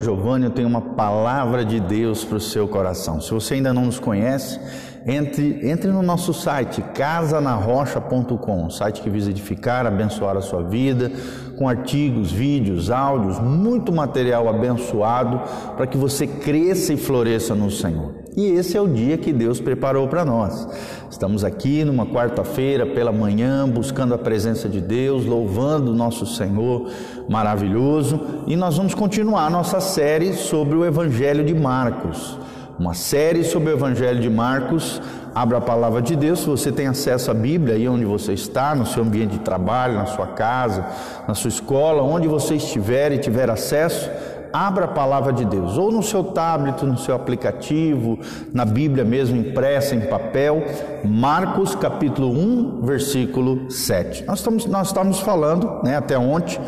Giovanni, eu tenho uma palavra de Deus para o seu coração. Se você ainda não nos conhece, entre, entre no nosso site, casanarrocha.com, um site que visa edificar, abençoar a sua vida, com artigos, vídeos, áudios, muito material abençoado para que você cresça e floresça no Senhor. E esse é o dia que Deus preparou para nós. Estamos aqui numa quarta-feira pela manhã, buscando a presença de Deus, louvando o nosso Senhor maravilhoso, e nós vamos continuar nossa série sobre o Evangelho de Marcos. Uma série sobre o Evangelho de Marcos. Abra a palavra de Deus, se você tem acesso à Bíblia aí onde você está, no seu ambiente de trabalho, na sua casa, na sua escola, onde você estiver e tiver acesso, abra a palavra de Deus, ou no seu tablet, no seu aplicativo, na Bíblia mesmo impressa em papel, Marcos capítulo 1, versículo 7. Nós estamos, nós estamos falando, né, até ontem,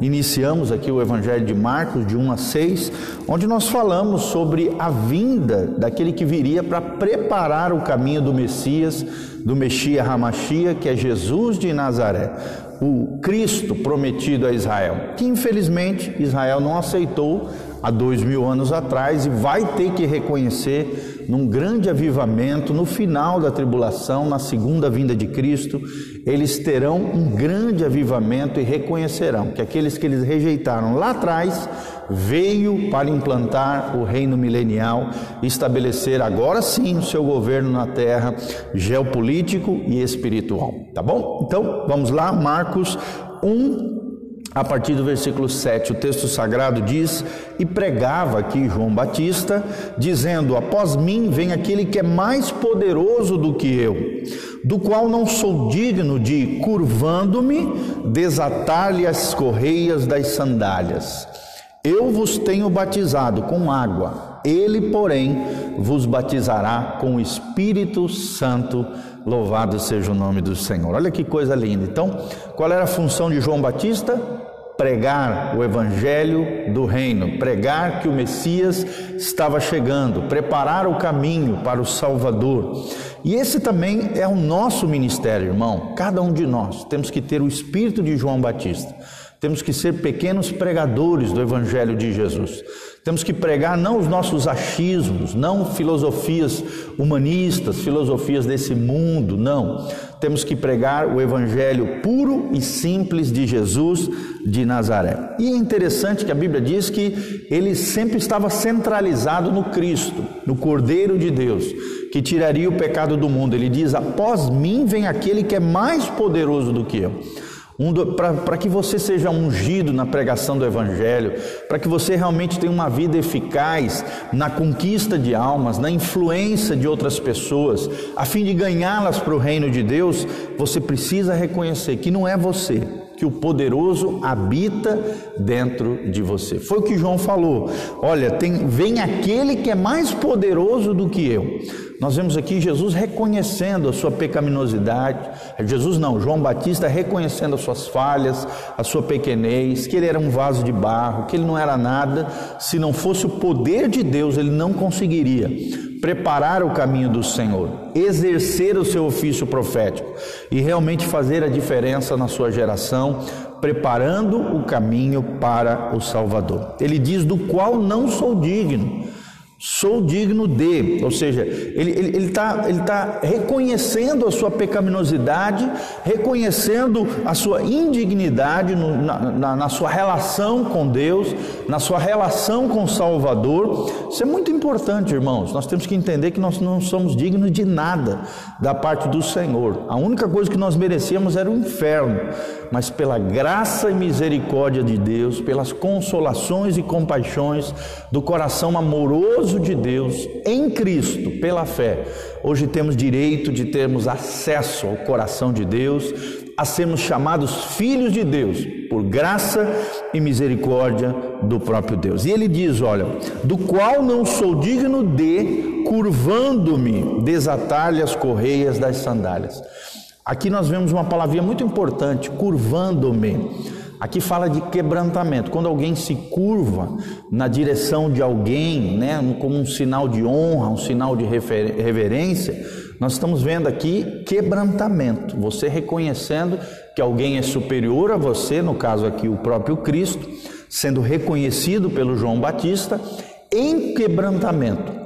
iniciamos aqui o Evangelho de Marcos, de 1 a 6, onde nós falamos sobre a vinda daquele que viria para preparar o caminho do Messias, do Messias Ramachia, que é Jesus de Nazaré o Cristo prometido a Israel, que infelizmente Israel não aceitou há dois mil anos atrás e vai ter que reconhecer num grande avivamento no final da tribulação, na segunda vinda de Cristo, eles terão um grande avivamento e reconhecerão que aqueles que eles rejeitaram lá atrás veio para implantar o reino milenial estabelecer agora sim o seu governo na terra geopolítico e espiritual, tá bom? Então, vamos lá, Marcos 1 a partir do versículo 7, o texto sagrado diz: E pregava aqui João Batista, dizendo: Após mim vem aquele que é mais poderoso do que eu, do qual não sou digno de, curvando-me, desatar-lhe as correias das sandálias. Eu vos tenho batizado com água, ele, porém, vos batizará com o Espírito Santo. Louvado seja o nome do Senhor. Olha que coisa linda. Então, qual era a função de João Batista? Pregar o evangelho do reino, pregar que o Messias estava chegando, preparar o caminho para o Salvador. E esse também é o nosso ministério, irmão. Cada um de nós temos que ter o espírito de João Batista. Temos que ser pequenos pregadores do Evangelho de Jesus. Temos que pregar não os nossos achismos, não filosofias humanistas, filosofias desse mundo, não. Temos que pregar o Evangelho puro e simples de Jesus de Nazaré. E é interessante que a Bíblia diz que ele sempre estava centralizado no Cristo, no Cordeiro de Deus, que tiraria o pecado do mundo. Ele diz: Após mim vem aquele que é mais poderoso do que eu um para que você seja ungido na pregação do Evangelho, para que você realmente tenha uma vida eficaz na conquista de almas, na influência de outras pessoas, a fim de ganhá-las para o reino de Deus, você precisa reconhecer que não é você, que o poderoso habita dentro de você. Foi o que João falou. Olha, tem, vem aquele que é mais poderoso do que eu. Nós vemos aqui Jesus reconhecendo a sua pecaminosidade. Jesus não, João Batista reconhecendo as suas falhas, a sua pequenez, que ele era um vaso de barro, que ele não era nada. Se não fosse o poder de Deus, ele não conseguiria preparar o caminho do Senhor, exercer o seu ofício profético e realmente fazer a diferença na sua geração, preparando o caminho para o Salvador. Ele diz: Do qual não sou digno Sou digno de, ou seja, ele está ele, ele tá, ele tá reconhecendo a sua pecaminosidade, reconhecendo a sua indignidade no, na, na, na, sua relação com Deus, na sua relação com o Salvador. Isso é muito importante, irmãos. Nós temos que entender que nós não somos dignos de nada da parte do Senhor. A única coisa que nós merecíamos era o inferno, mas pela graça e misericórdia de Deus, pelas consolações e compaixões do coração amoroso de Deus em Cristo, pela fé, hoje temos direito de termos acesso ao coração de Deus, a sermos chamados filhos de Deus, por graça e misericórdia do próprio Deus. E ele diz: Olha, do qual não sou digno de, curvando-me, desatar-lhe as correias das sandálias. Aqui nós vemos uma palavrinha muito importante, curvando-me. Aqui fala de quebrantamento. Quando alguém se curva na direção de alguém, né, como um sinal de honra, um sinal de reverência, nós estamos vendo aqui quebrantamento. Você reconhecendo que alguém é superior a você, no caso aqui o próprio Cristo, sendo reconhecido pelo João Batista em quebrantamento.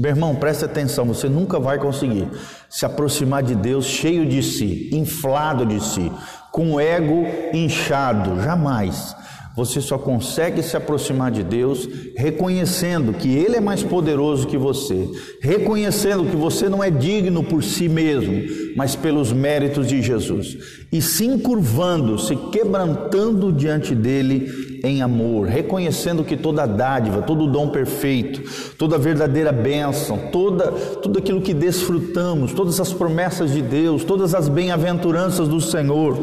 Meu irmão, preste atenção, você nunca vai conseguir se aproximar de Deus cheio de si, inflado de si, com o ego inchado, jamais. Você só consegue se aproximar de Deus reconhecendo que Ele é mais poderoso que você, reconhecendo que você não é digno por si mesmo, mas pelos méritos de Jesus, e se encurvando, se quebrantando diante dele em amor, reconhecendo que toda dádiva, todo dom perfeito, toda verdadeira bênção, toda, tudo aquilo que desfrutamos, todas as promessas de Deus, todas as bem-aventuranças do Senhor,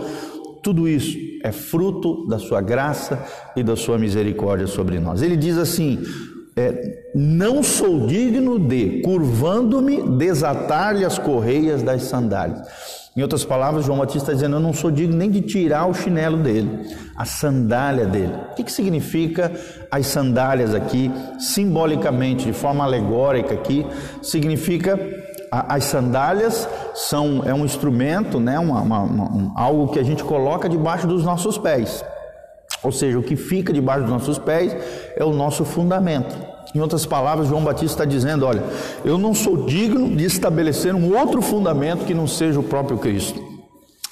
tudo isso é fruto da sua graça e da sua misericórdia sobre nós. Ele diz assim: é, não sou digno de, curvando-me, desatar-lhe as correias das sandálias. Em outras palavras, João Batista está dizendo: Eu não sou digno nem de tirar o chinelo dele, a sandália dele. O que, que significa as sandálias aqui, simbolicamente, de forma alegórica aqui? Significa as sandálias são é um instrumento, né, uma, uma, uma, algo que a gente coloca debaixo dos nossos pés. Ou seja, o que fica debaixo dos nossos pés é o nosso fundamento. Em outras palavras, João Batista está dizendo: olha, eu não sou digno de estabelecer um outro fundamento que não seja o próprio Cristo.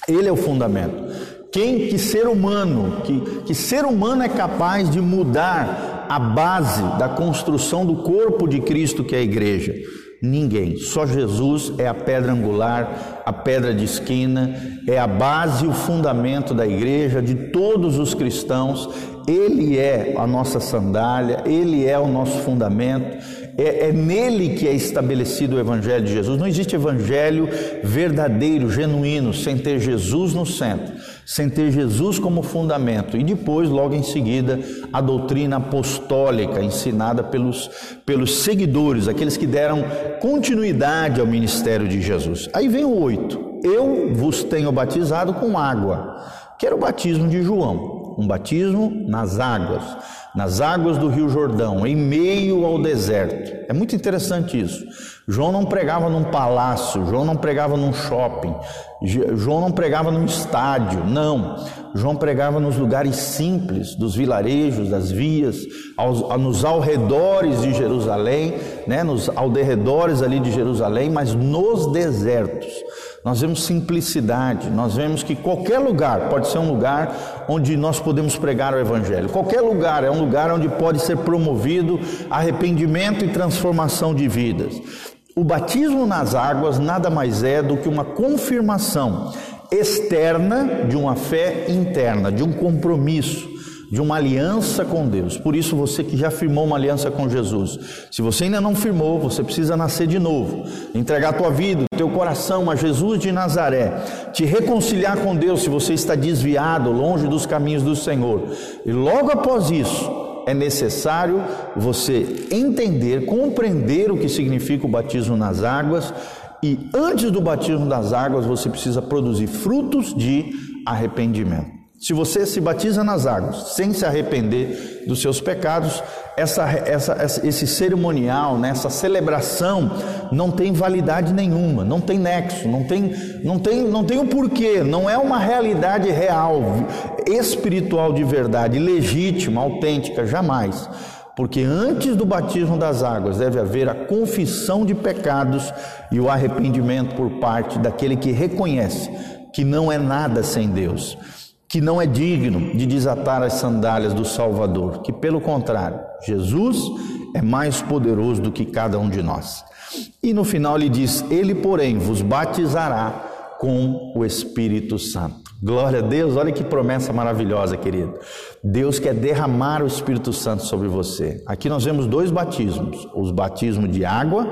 Ele é o fundamento. Quem que ser humano, que, que ser humano é capaz de mudar a base da construção do corpo de Cristo que é a igreja? Ninguém. Só Jesus é a pedra angular, a pedra de esquina, é a base o fundamento da igreja, de todos os cristãos. Ele é a nossa sandália, ele é o nosso fundamento, é, é, nele que é estabelecido o Evangelho de Jesus. Não existe Evangelho verdadeiro, genuíno, sem ter Jesus no centro, sem ter Jesus como fundamento. E depois, logo em seguida, a doutrina apostólica ensinada pelos, pelos seguidores, aqueles que deram continuidade ao ministério de Jesus. Aí vem o oito: Eu vos tenho batizado com água, que era o batismo de João, um batismo nas águas nas águas do Rio Jordão, em meio ao deserto. É muito interessante isso. João não pregava num palácio, João não pregava num shopping, João não pregava num estádio, não. João pregava nos lugares simples, dos vilarejos, das vias, aos, nos alredores de Jerusalém, né, nos alredores ali de Jerusalém, mas nos desertos. Nós vemos simplicidade, nós vemos que qualquer lugar pode ser um lugar onde nós podemos pregar o Evangelho. Qualquer lugar é um lugar onde pode ser promovido arrependimento e transformação de vidas. O batismo nas águas nada mais é do que uma confirmação externa de uma fé interna, de um compromisso de uma aliança com Deus. Por isso, você que já firmou uma aliança com Jesus, se você ainda não firmou, você precisa nascer de novo, entregar tua vida, teu coração a Jesus de Nazaré, te reconciliar com Deus se você está desviado, longe dos caminhos do Senhor. E logo após isso, é necessário você entender, compreender o que significa o batismo nas águas e antes do batismo das águas você precisa produzir frutos de arrependimento. Se você se batiza nas águas sem se arrepender dos seus pecados, essa, essa, esse cerimonial, né, essa celebração não tem validade nenhuma, não tem nexo, não tem, não tem, não tem o um porquê, não é uma realidade real, espiritual de verdade, legítima, autêntica, jamais. Porque antes do batismo das águas deve haver a confissão de pecados e o arrependimento por parte daquele que reconhece que não é nada sem Deus que não é digno de desatar as sandálias do Salvador, que pelo contrário, Jesus é mais poderoso do que cada um de nós. E no final ele diz: Ele, porém, vos batizará com o Espírito Santo. Glória a Deus, olha que promessa maravilhosa, querido. Deus quer derramar o Espírito Santo sobre você. Aqui nós vemos dois batismos: os batismos de água,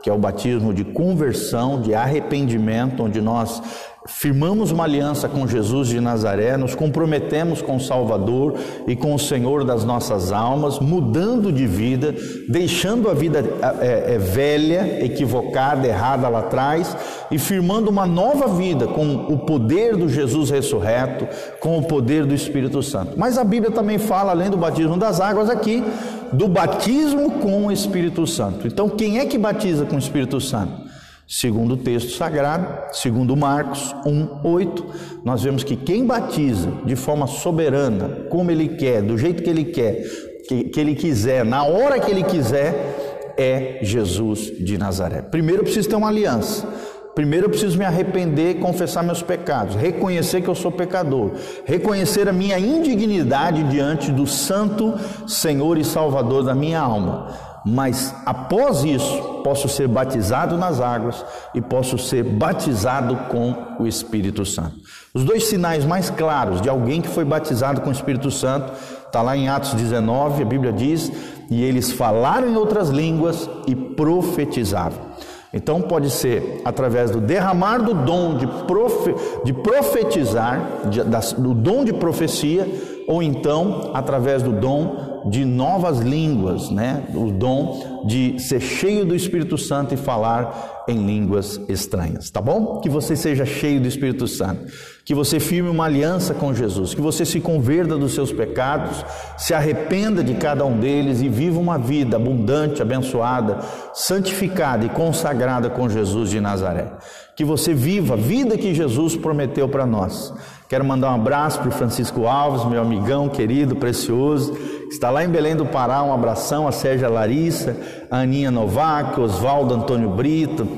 que é o batismo de conversão, de arrependimento, onde nós firmamos uma aliança com Jesus de Nazaré, nos comprometemos com o Salvador e com o Senhor das nossas almas, mudando de vida, deixando a vida é, é, velha, equivocada, errada lá atrás e firmando uma nova vida com o poder do Jesus ressurreto, com o poder do Espírito Santo. Mas a Bíblia também fala, além do batismo das águas, aqui, do batismo com o Espírito Santo. Então, quem é que batiza com o Espírito Santo? Segundo o texto sagrado, segundo Marcos 1:8, nós vemos que quem batiza de forma soberana, como ele quer, do jeito que ele quer, que, que ele quiser, na hora que ele quiser, é Jesus de Nazaré. Primeiro eu preciso ter uma aliança. Primeiro eu preciso me arrepender, confessar meus pecados, reconhecer que eu sou pecador, reconhecer a minha indignidade diante do Santo Senhor e Salvador da minha alma mas após isso posso ser batizado nas águas e posso ser batizado com o Espírito Santo. Os dois sinais mais claros de alguém que foi batizado com o Espírito Santo está lá em Atos 19, a Bíblia diz: e eles falaram em outras línguas e profetizavam. Então pode ser através do derramar do dom de, profe, de profetizar, de, do dom de profecia, ou então através do dom de novas línguas, né? O dom de ser cheio do Espírito Santo e falar em línguas estranhas, tá bom? Que você seja cheio do Espírito Santo, que você firme uma aliança com Jesus, que você se converta dos seus pecados, se arrependa de cada um deles e viva uma vida abundante, abençoada, santificada e consagrada com Jesus de Nazaré. Que você viva a vida que Jesus prometeu para nós. Quero mandar um abraço para o Francisco Alves, meu amigão querido, precioso está lá em Belém do Pará, um abração a Sérgia Larissa, a Aninha Novak, Oswaldo Antônio Brito,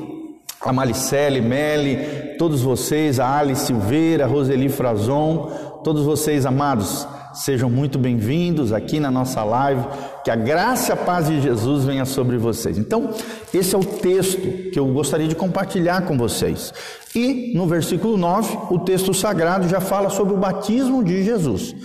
a Malicele Meli, todos vocês, a Alice Silveira, Roseli Frazon, todos vocês amados, sejam muito bem-vindos aqui na nossa live, que a graça e a paz de Jesus venha sobre vocês. Então, esse é o texto que eu gostaria de compartilhar com vocês. E no versículo 9, o texto sagrado já fala sobre o batismo de Jesus.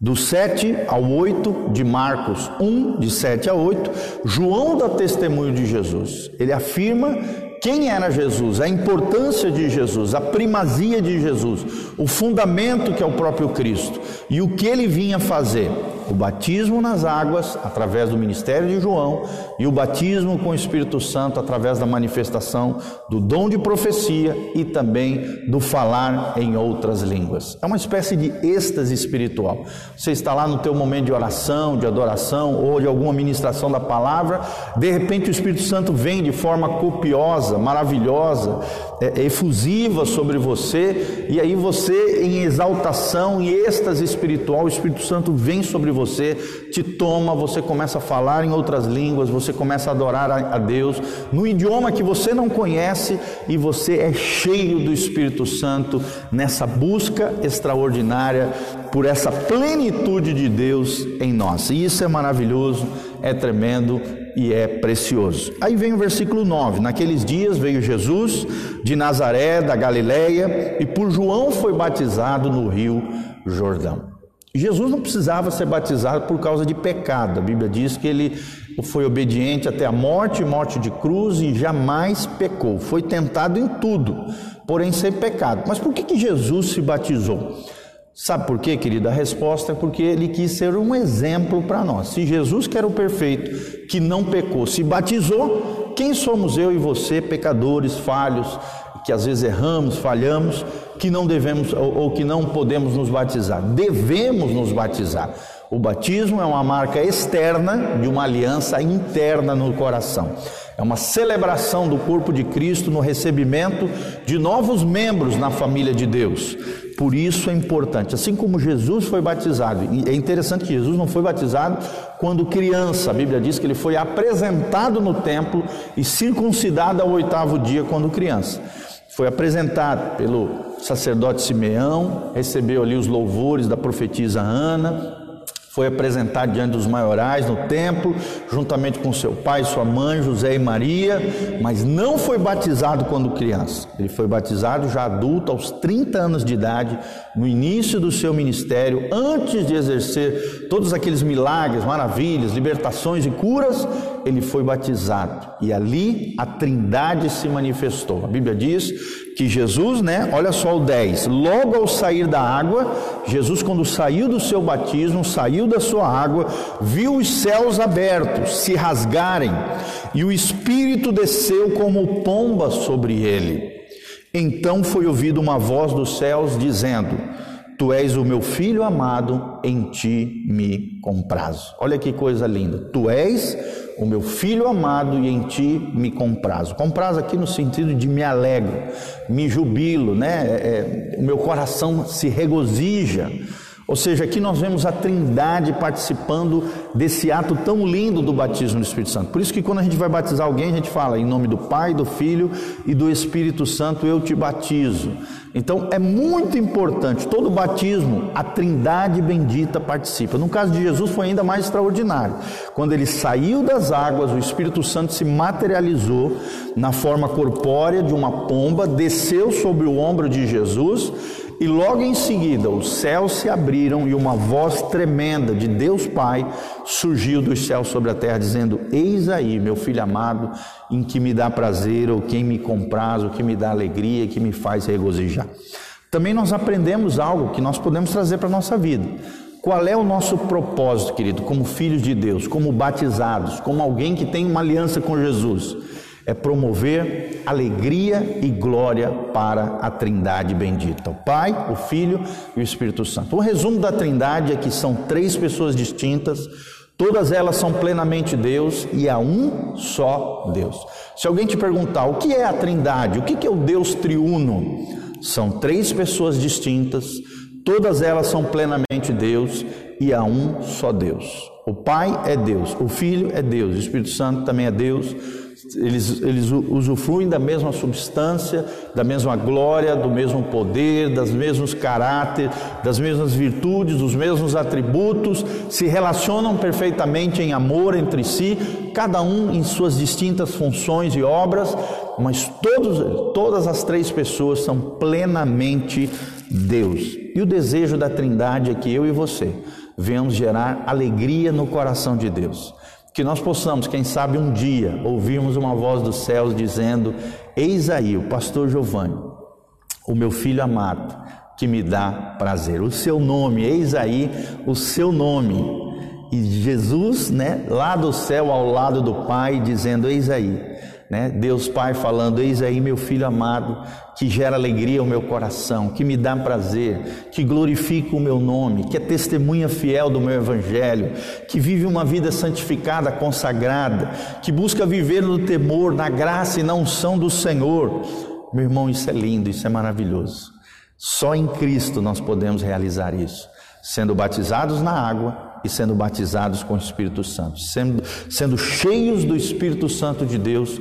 Do 7 ao 8 de Marcos 1, de 7 a 8, João dá testemunho de Jesus. Ele afirma quem era Jesus, a importância de Jesus, a primazia de Jesus, o fundamento que é o próprio Cristo. E o que ele vinha fazer? O batismo nas águas, através do ministério de João, e o batismo com o Espírito Santo, através da manifestação do dom de profecia e também do falar em outras línguas. É uma espécie de êxtase espiritual. Você está lá no teu momento de oração, de adoração ou de alguma ministração da palavra, de repente o Espírito Santo vem de forma copiosa, maravilhosa, é, efusiva sobre você, e aí você, em exaltação, em êxtase espiritual, o Espírito Santo vem sobre você, te toma, você começa a falar em outras línguas, você começa a adorar a, Deus no idioma que você não conhece, e você é cheio do Espírito Santo nessa busca extraordinária por essa plenitude de Deus em nós. E isso é maravilhoso, é tremendo e é precioso. Aí vem o versículo 9: Naqueles dias veio Jesus de Nazaré, da Galileia, e por João foi batizado no rio Jordão. Jesus não precisava ser batizado por causa de pecado. A Bíblia diz que ele foi obediente até a morte, morte de cruz e jamais pecou. Foi tentado em tudo, porém sem pecado. Mas por que, que Jesus se batizou? Sabe por quê, querido? A resposta é porque ele quis ser um exemplo para nós. Se Jesus, que era o perfeito, que não pecou, se batizou, quem somos eu e você, pecadores, falhos, que às vezes erramos, falhamos, que não devemos ou, ou que não podemos nos batizar? Devemos nos batizar. O batismo é uma marca externa de uma aliança interna no coração. É uma celebração do corpo de Cristo no recebimento de novos membros na família de Deus. Por isso é importante. Assim como Jesus foi batizado, e é interessante que Jesus não foi batizado quando criança, a Bíblia diz que ele foi apresentado no templo e circuncidado ao oitavo dia quando criança. Foi apresentado pelo sacerdote Simeão, recebeu ali os louvores da profetisa Ana, foi apresentado diante dos maiorais no templo, juntamente com seu pai, sua mãe, José e Maria, mas não foi batizado quando criança. Ele foi batizado já adulto, aos 30 anos de idade, no início do seu ministério, antes de exercer todos aqueles milagres, maravilhas, libertações e curas, ele foi batizado. E ali a Trindade se manifestou. A Bíblia diz que Jesus, né? Olha só o 10. Logo ao sair da água, Jesus, quando saiu do seu batismo, saiu da sua água, viu os céus abertos se rasgarem e o Espírito desceu como pomba sobre ele. Então foi ouvida uma voz dos céus dizendo: Tu és o meu filho amado, em ti me comprazo. Olha que coisa linda. Tu és o meu filho amado e em ti me comprazo. Comprazo aqui no sentido de me alegro, me jubilo, né? É, é, o meu coração se regozija. Ou seja, aqui nós vemos a Trindade participando desse ato tão lindo do batismo do Espírito Santo. Por isso que quando a gente vai batizar alguém, a gente fala em nome do Pai, do Filho e do Espírito Santo, eu te batizo. Então é muito importante, todo batismo, a Trindade bendita participa. No caso de Jesus foi ainda mais extraordinário. Quando ele saiu das águas, o Espírito Santo se materializou na forma corpórea de uma pomba, desceu sobre o ombro de Jesus e logo em seguida os céus se abriram e uma voz tremenda de Deus Pai surgiu dos céus sobre a terra, dizendo: Eis aí, meu filho amado, em que me dá prazer, ou quem me compraz, o que me dá alegria, que me faz regozijar. Também nós aprendemos algo que nós podemos trazer para a nossa vida. Qual é o nosso propósito, querido, como filhos de Deus, como batizados, como alguém que tem uma aliança com Jesus? É promover alegria e glória para a Trindade bendita, o Pai, o Filho e o Espírito Santo. O resumo da Trindade é que são três pessoas distintas, todas elas são plenamente Deus e há um só Deus. Se alguém te perguntar o que é a Trindade, o que é o Deus triuno, são três pessoas distintas, todas elas são plenamente Deus e há um só Deus. O Pai é Deus, o Filho é Deus, o Espírito Santo também é Deus eles, eles usufruem da mesma substância, da mesma glória, do mesmo poder, das mesmos caráter, das mesmas virtudes, dos mesmos atributos, se relacionam perfeitamente em amor entre si, cada um em suas distintas funções e obras, mas todos, todas as três pessoas são plenamente Deus. E o desejo da Trindade é que eu e você venhamos gerar alegria no coração de Deus. Que nós possamos, quem sabe um dia, ouvirmos uma voz dos céus dizendo: Eis aí o pastor Giovanni, o meu filho amado, que me dá prazer. O seu nome, eis aí o seu nome. E Jesus, né, lá do céu ao lado do Pai, dizendo: Eis aí né? Deus Pai falando: Eis aí meu filho amado, que gera alegria ao meu coração, que me dá prazer, que glorifica o meu nome, que é testemunha fiel do meu evangelho, que vive uma vida santificada, consagrada, que busca viver no temor, na graça e na unção do Senhor. Meu irmão, isso é lindo, isso é maravilhoso. Só em Cristo nós podemos realizar isso, sendo batizados na água e sendo batizados com o Espírito Santo, sendo, sendo cheios do Espírito Santo de Deus,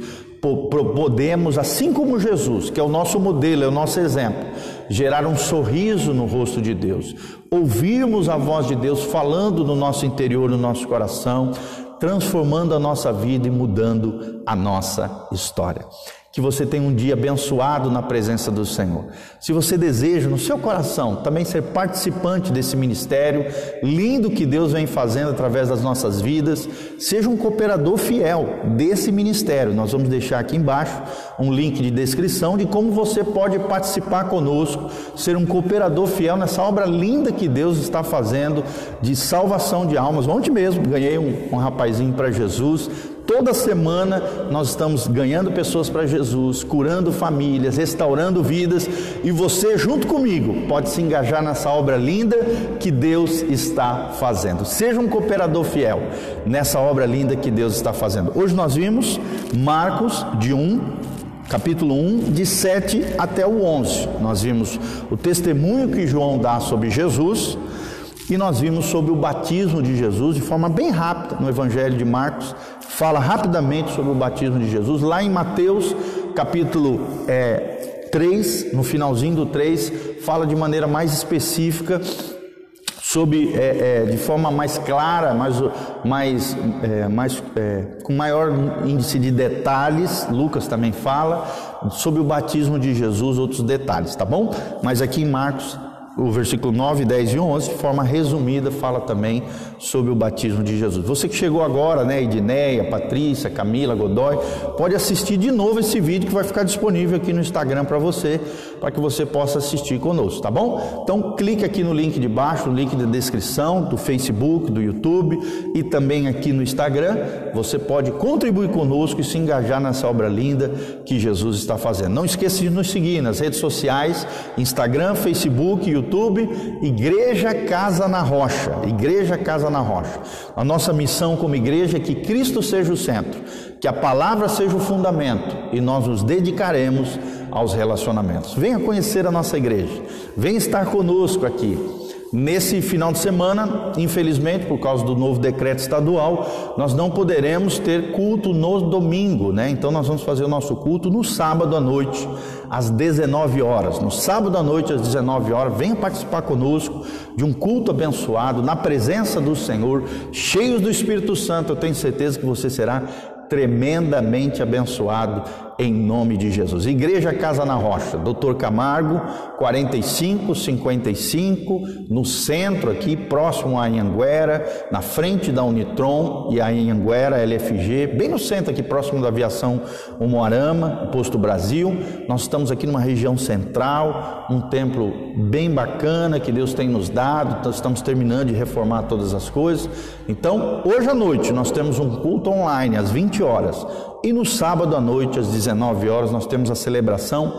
podemos, assim como Jesus, que é o nosso modelo, é o nosso exemplo, gerar um sorriso no rosto de Deus, ouvirmos a voz de Deus falando no nosso interior, no nosso coração, transformando a nossa vida e mudando a nossa história que você tenha um dia abençoado na presença do Senhor. Se você deseja no seu coração também ser participante desse ministério lindo que Deus vem fazendo através das nossas vidas, seja um cooperador fiel desse ministério. Nós vamos deixar aqui embaixo um link de descrição de como você pode participar conosco, ser um cooperador fiel nessa obra linda que Deus está fazendo de salvação de almas. Ontem mesmo ganhei um, um rapazinho para Jesus, Toda semana nós estamos ganhando pessoas para Jesus, curando famílias, restaurando vidas e você, junto comigo, pode se engajar nessa obra linda que Deus está fazendo. Seja um cooperador fiel nessa obra linda que Deus está fazendo. Hoje nós vimos Marcos de 1 capítulo 1, de 7 até o 11. Nós vimos o testemunho que João dá sobre Jesus e nós vimos sobre o batismo de Jesus de forma bem rápida no Evangelho de Marcos, fala rapidamente sobre o batismo de Jesus. Lá em Mateus, capítulo é, 3, no finalzinho do 3, fala de maneira mais específica sobre é, é, de forma mais clara, mais, mais, é, mais é, com maior índice de detalhes. Lucas também fala sobre o batismo de Jesus, outros detalhes, tá bom? Mas aqui em Marcos o versículo 9, 10 e 11, de forma resumida, fala também sobre o batismo de Jesus. Você que chegou agora, né, Edneia, Patrícia, Camila, Godoy, pode assistir de novo esse vídeo que vai ficar disponível aqui no Instagram para você, para que você possa assistir conosco, tá bom? Então, clique aqui no link de baixo, no link da descrição do Facebook, do YouTube e também aqui no Instagram. Você pode contribuir conosco e se engajar nessa obra linda que Jesus está fazendo. Não esqueça de nos seguir nas redes sociais, Instagram, Facebook, YouTube YouTube, Igreja Casa na Rocha. Igreja Casa na Rocha. A nossa missão como igreja é que Cristo seja o centro, que a palavra seja o fundamento e nós nos dedicaremos aos relacionamentos. Venha conhecer a nossa igreja, venha estar conosco aqui. Nesse final de semana, infelizmente, por causa do novo decreto estadual, nós não poderemos ter culto no domingo, né? Então nós vamos fazer o nosso culto no sábado à noite, às 19 horas. No sábado à noite, às 19 horas, venha participar conosco de um culto abençoado, na presença do Senhor, cheios do Espírito Santo. Eu tenho certeza que você será tremendamente abençoado em nome de Jesus. Igreja Casa na Rocha, Doutor Camargo, 4555, no centro aqui, próximo a Anhanguera, na frente da Unitron e a Anhanguera LFG, bem no centro aqui, próximo da aviação Umuarama, Posto Brasil. Nós estamos aqui numa região central, um templo bem bacana que Deus tem nos dado, estamos terminando de reformar todas as coisas. Então, hoje à noite nós temos um culto online às 20 horas e no sábado à noite, às 19 horas, nós temos a celebração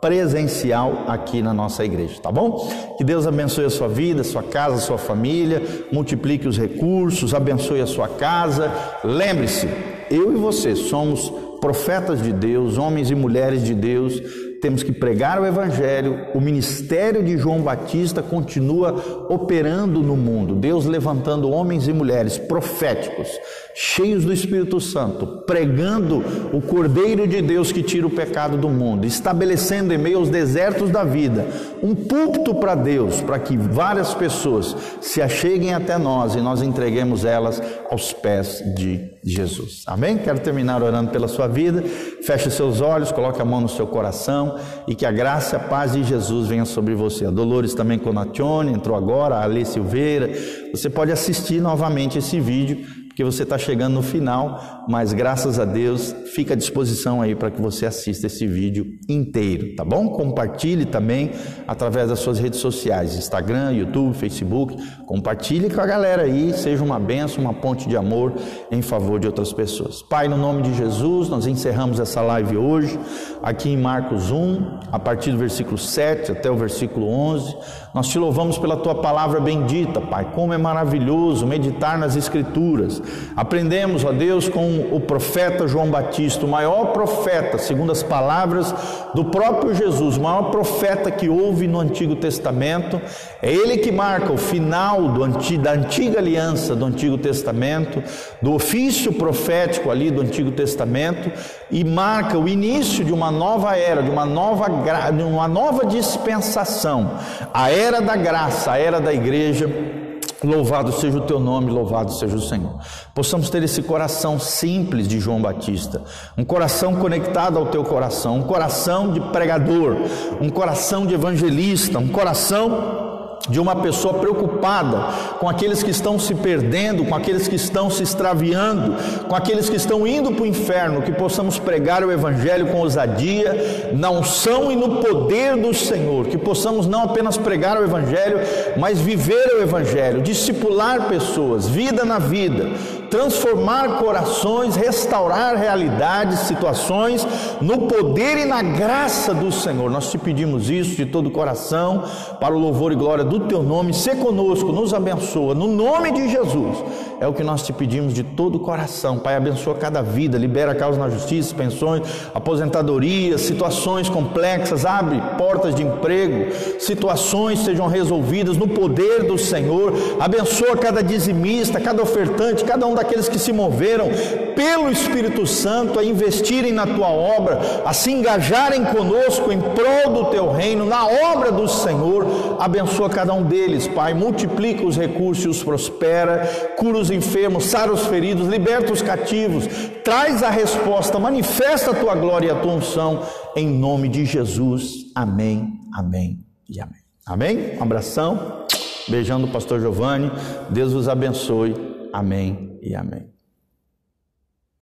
presencial aqui na nossa igreja, tá bom? Que Deus abençoe a sua vida, sua casa, sua família, multiplique os recursos, abençoe a sua casa. Lembre-se, eu e você somos profetas de Deus, homens e mulheres de Deus temos que pregar o Evangelho, o ministério de João Batista continua operando no mundo, Deus levantando homens e mulheres proféticos, cheios do Espírito Santo, pregando o Cordeiro de Deus que tira o pecado do mundo, estabelecendo em meio aos desertos da vida um púlpito para Deus, para que várias pessoas se acheguem até nós e nós entreguemos elas aos pés de Jesus. Amém? Quero terminar orando pela sua vida. Feche seus olhos, coloque a mão no seu coração e que a graça e a paz de Jesus venha sobre você. A Dolores também Conatione entrou agora, a Ale Silveira. Você pode assistir novamente esse vídeo porque você está chegando no final, mas graças a Deus fica à disposição aí para que você assista esse vídeo inteiro, tá bom? Compartilhe também através das suas redes sociais, Instagram, YouTube, Facebook. Compartilhe com a galera aí, seja uma benção, uma ponte de amor em favor de outras pessoas. Pai, no nome de Jesus, nós encerramos essa live hoje, aqui em Marcos 1, a partir do versículo 7 até o versículo 11. Nós te louvamos pela tua palavra bendita, Pai. Como é maravilhoso meditar nas Escrituras. Aprendemos, ó Deus, com o profeta João Batista, o maior profeta, segundo as palavras do próprio Jesus, o maior profeta que houve no Antigo Testamento. É ele que marca o final do, da antiga aliança do Antigo Testamento, do ofício profético ali do Antigo Testamento, e marca o início de uma nova era, de uma nova, de uma nova dispensação, a era da graça, a era da igreja Louvado seja o teu nome, louvado seja o Senhor. Possamos ter esse coração simples de João Batista, um coração conectado ao teu coração, um coração de pregador, um coração de evangelista, um coração de uma pessoa preocupada com aqueles que estão se perdendo, com aqueles que estão se extraviando, com aqueles que estão indo para o inferno, que possamos pregar o Evangelho com ousadia, na unção e no poder do Senhor, que possamos não apenas pregar o Evangelho, mas viver o Evangelho, discipular pessoas, vida na vida, transformar corações, restaurar realidades, situações, no poder e na graça do Senhor. Nós te pedimos isso de todo o coração, para o louvor e glória do teu nome. Se conosco, nos abençoa, no nome de Jesus. É o que nós te pedimos de todo o coração. Pai, abençoa cada vida, libera a causa na justiça, pensões, aposentadoria, situações complexas, abre portas de emprego, situações sejam resolvidas no poder do Senhor. Abençoa cada dizimista, cada ofertante, cada um daqueles que se moveram pelo Espírito Santo a investirem na tua obra, a se engajarem conosco em prol do teu reino, na obra do Senhor. Abençoa cada um deles, Pai. Multiplica os recursos os prospera, cura os enfermos, sara os feridos, liberta os cativos, traz a resposta, manifesta a tua glória e a tua unção, em nome de Jesus. Amém, amém e amém. Amém? Um abração. Beijando o pastor Giovanni. Deus os abençoe. Amém e amém.